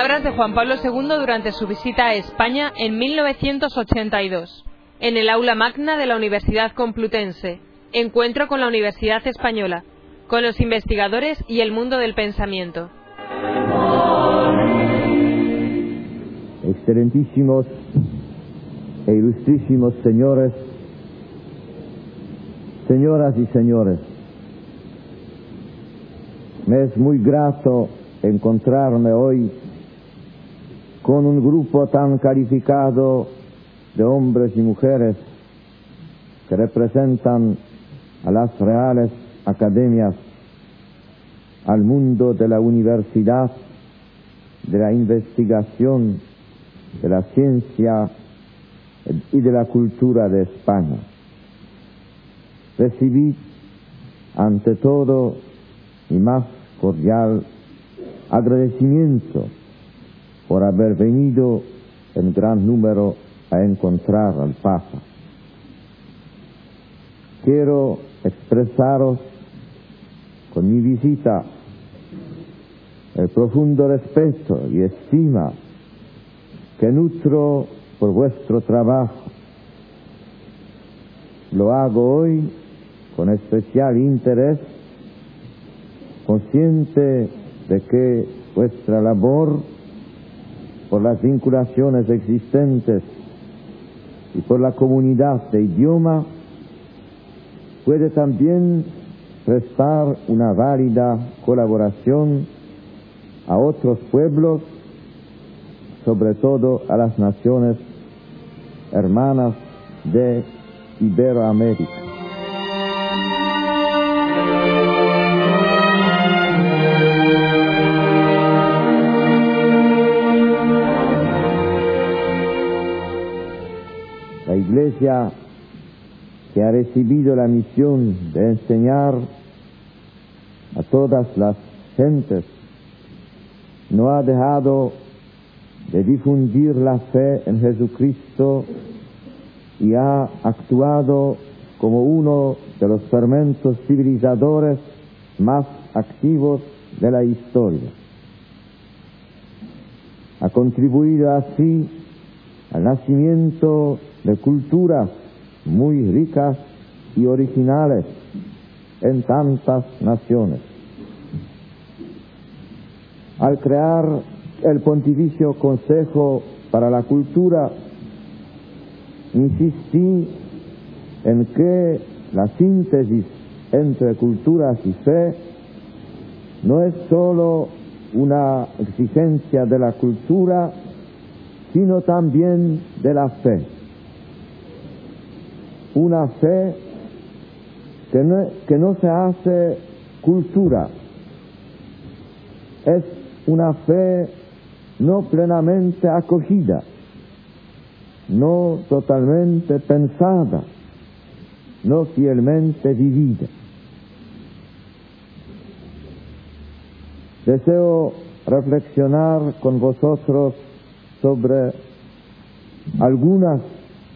Palabras de Juan Pablo II durante su visita a España en 1982, en el aula magna de la Universidad Complutense. Encuentro con la Universidad Española, con los investigadores y el mundo del pensamiento. Excelentísimos e ilustrísimos señores, señoras y señores, me es muy grato encontrarme hoy con un grupo tan calificado de hombres y mujeres que representan a las reales academias, al mundo de la universidad, de la investigación, de la ciencia y de la cultura de España. Recibí ante todo mi más cordial agradecimiento por haber venido en gran número a encontrar al Papa. Quiero expresaros con mi visita el profundo respeto y estima que nutro por vuestro trabajo. Lo hago hoy con especial interés, consciente de que vuestra labor por las vinculaciones existentes y por la comunidad de idioma puede también prestar una válida colaboración a otros pueblos, sobre todo a las naciones hermanas de Iberoamérica. Que ha recibido la misión de enseñar a todas las gentes, no ha dejado de difundir la fe en Jesucristo y ha actuado como uno de los fermentos civilizadores más activos de la historia. Ha contribuido así al nacimiento de culturas muy ricas y originales en tantas naciones. Al crear el Pontificio Consejo para la Cultura, insistí en que la síntesis entre culturas y fe no es sólo una exigencia de la cultura, sino también de la fe. Una fe que no, que no se hace cultura, es una fe no plenamente acogida, no totalmente pensada, no fielmente vivida. Deseo reflexionar con vosotros sobre algunas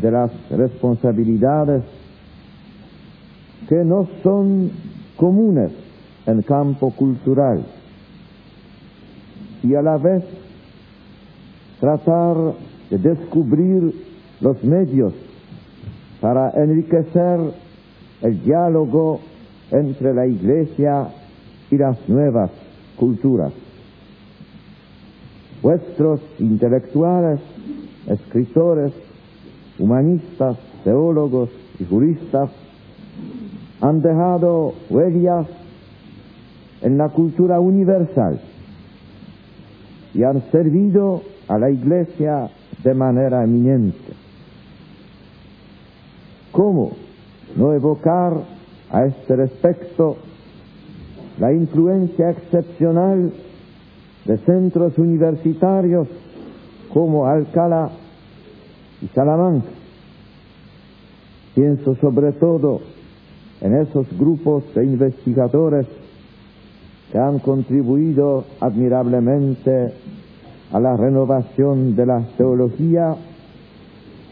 de las responsabilidades que no son comunes en campo cultural y a la vez tratar de descubrir los medios para enriquecer el diálogo entre la Iglesia y las nuevas culturas. Vuestros intelectuales, escritores, humanistas, teólogos y juristas han dejado huellas en la cultura universal y han servido a la Iglesia de manera eminente. ¿Cómo no evocar a este respecto la influencia excepcional de centros universitarios como Alcalá y Salamanca? Pienso sobre todo en esos grupos de investigadores que han contribuido admirablemente a la renovación de la teología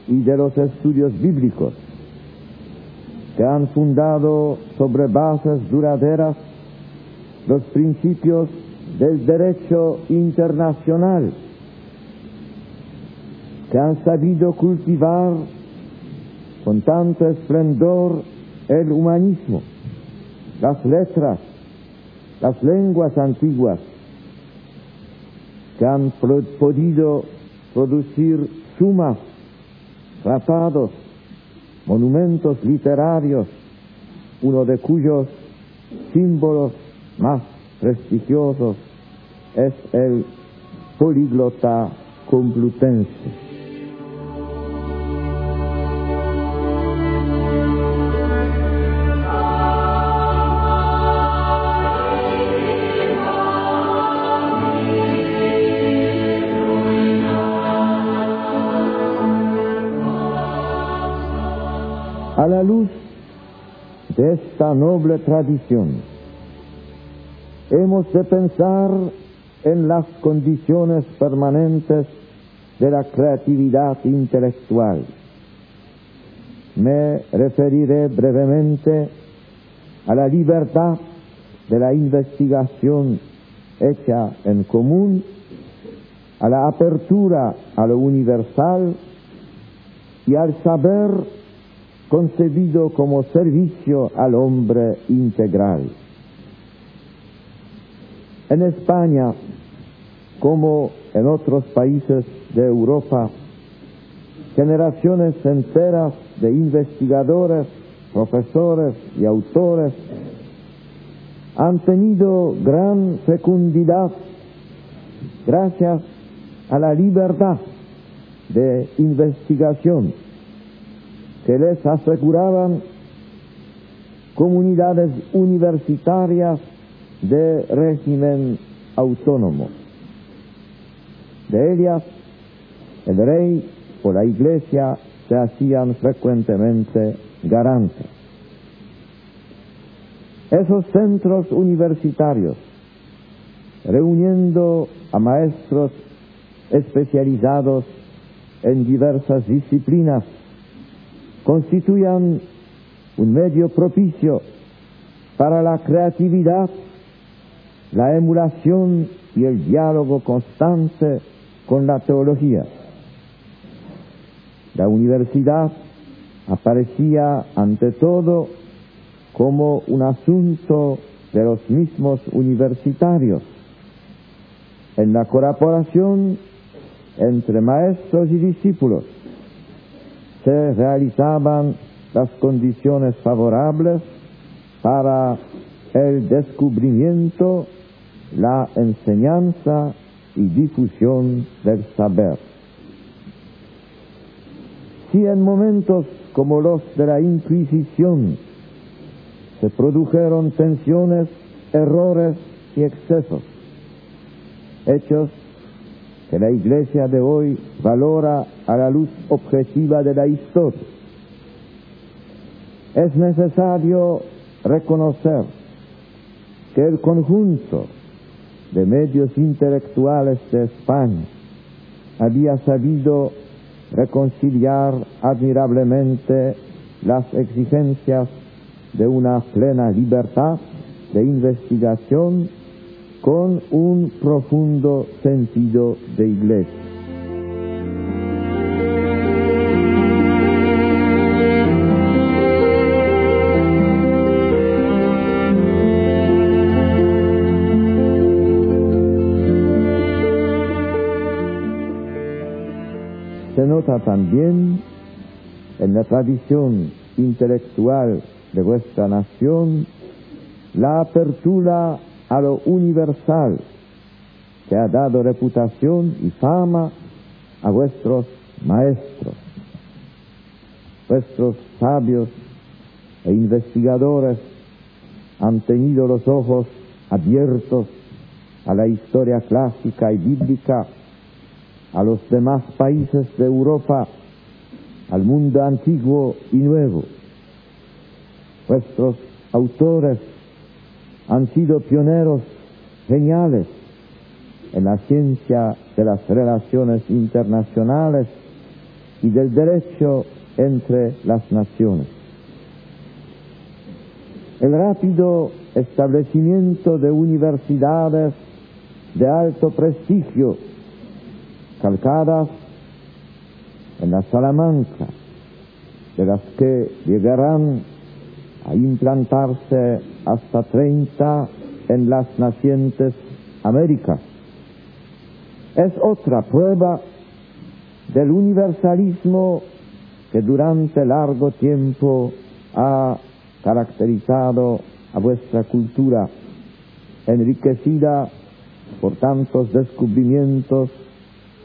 y de los estudios bíblicos, que han fundado sobre bases duraderas los principios del derecho internacional, que han sabido cultivar con tanto esplendor el humanismo, las letras, las lenguas antiguas, que han podido producir sumas, tratados, monumentos literarios, uno de cuyos símbolos más prestigiosos es el políglota complutense. Esta noble tradición, hemos de pensar en las condiciones permanentes de la creatividad intelectual. Me referiré brevemente a la libertad de la investigación hecha en común, a la apertura a lo universal y al saber concebido como servicio al hombre integral. En España, como en otros países de Europa, generaciones enteras de investigadores, profesores y autores han tenido gran fecundidad gracias a la libertad de investigación que les aseguraban comunidades universitarias de régimen autónomo. De ellas, el rey o la iglesia se hacían frecuentemente garantes. Esos centros universitarios, reuniendo a maestros especializados en diversas disciplinas, constituyan un medio propicio para la creatividad, la emulación y el diálogo constante con la teología. La universidad aparecía ante todo como un asunto de los mismos universitarios, en la colaboración entre maestros y discípulos se realizaban las condiciones favorables para el descubrimiento, la enseñanza y difusión del saber. Si en momentos como los de la Inquisición se produjeron tensiones, errores y excesos, hechos que la Iglesia de hoy valora a la luz objetiva de la historia. Es necesario reconocer que el conjunto de medios intelectuales de España había sabido reconciliar admirablemente las exigencias de una plena libertad de investigación con un profundo sentido de iglesia. Se nota también en la tradición intelectual de vuestra nación la apertura a lo universal que ha dado reputación y fama a vuestros maestros, vuestros sabios e investigadores han tenido los ojos abiertos a la historia clásica y bíblica, a los demás países de Europa, al mundo antiguo y nuevo. Vuestros autores han sido pioneros geniales en la ciencia de las relaciones internacionales y del derecho entre las naciones. El rápido establecimiento de universidades de alto prestigio, calcadas en la Salamanca, de las que llegarán a implantarse hasta 30 en las nacientes Américas. Es otra prueba del universalismo que durante largo tiempo ha caracterizado a vuestra cultura, enriquecida por tantos descubrimientos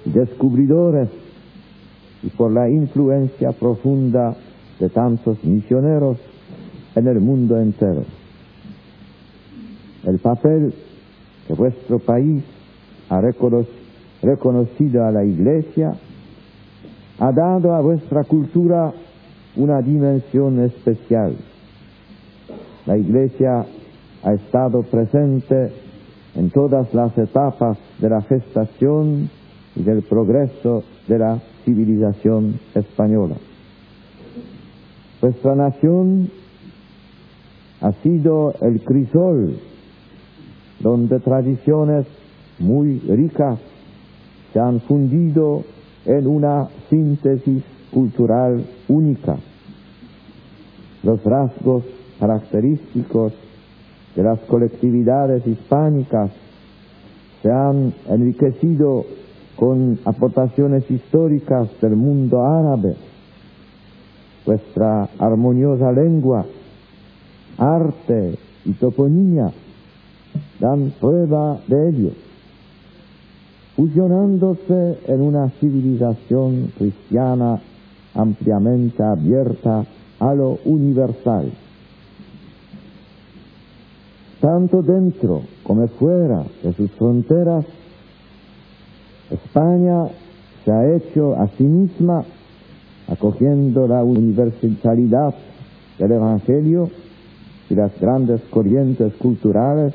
y descubridores y por la influencia profunda de tantos misioneros en el mundo entero. El papel que vuestro país ha reconocido a la Iglesia ha dado a vuestra cultura una dimensión especial. La Iglesia ha estado presente en todas las etapas de la gestación y del progreso de la civilización española. Vuestra nación ha sido el crisol donde tradiciones muy ricas se han fundido en una síntesis cultural única. Los rasgos característicos de las colectividades hispánicas se han enriquecido con aportaciones históricas del mundo árabe. Vuestra armoniosa lengua, arte y toponía dan prueba de ello, fusionándose en una civilización cristiana ampliamente abierta a lo universal. Tanto dentro como fuera de sus fronteras, España se ha hecho a sí misma acogiendo la universalidad del Evangelio y las grandes corrientes culturales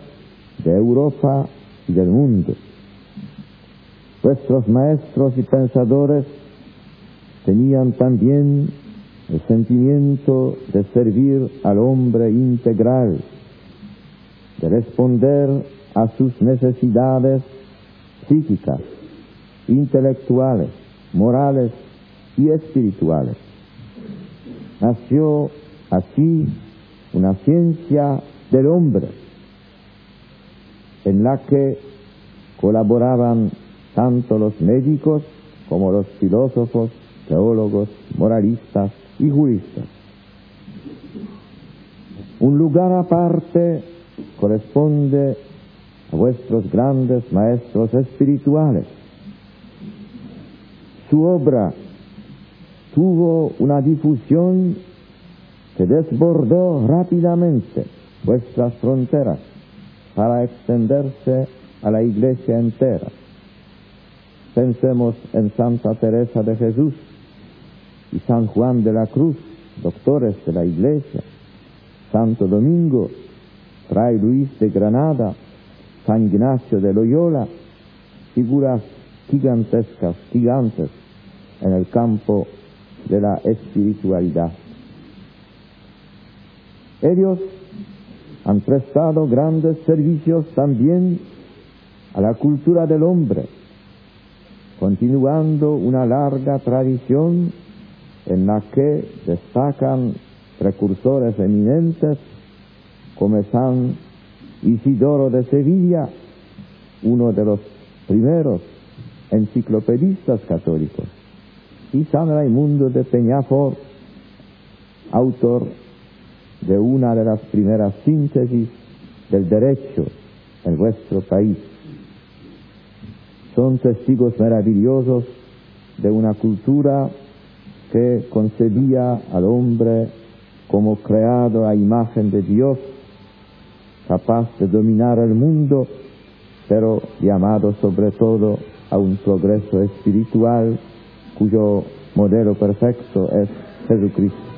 de Europa y del mundo. Vuestros maestros y pensadores tenían también el sentimiento de servir al hombre integral, de responder a sus necesidades psíquicas, intelectuales, morales y espirituales. Nació así una ciencia del hombre en la que colaboraban tanto los médicos como los filósofos, teólogos, moralistas y juristas. Un lugar aparte corresponde a vuestros grandes maestros espirituales. Su obra tuvo una difusión que desbordó rápidamente vuestras fronteras para extenderse a la iglesia entera. Pensemos en Santa Teresa de Jesús y San Juan de la Cruz, doctores de la iglesia, Santo Domingo, Fray Luis de Granada, San Ignacio de Loyola, figuras gigantescas, gigantes en el campo de la espiritualidad. Ellos han prestado grandes servicios también a la cultura del hombre, continuando una larga tradición en la que destacan precursores eminentes como San Isidoro de Sevilla, uno de los primeros enciclopedistas católicos, y San Raimundo de Peñafort, autor de una de las primeras síntesis del derecho en vuestro país. Son testigos maravillosos de una cultura que concebía al hombre como creado a imagen de Dios, capaz de dominar el mundo, pero llamado sobre todo a un progreso espiritual cuyo modelo perfecto es Jesucristo.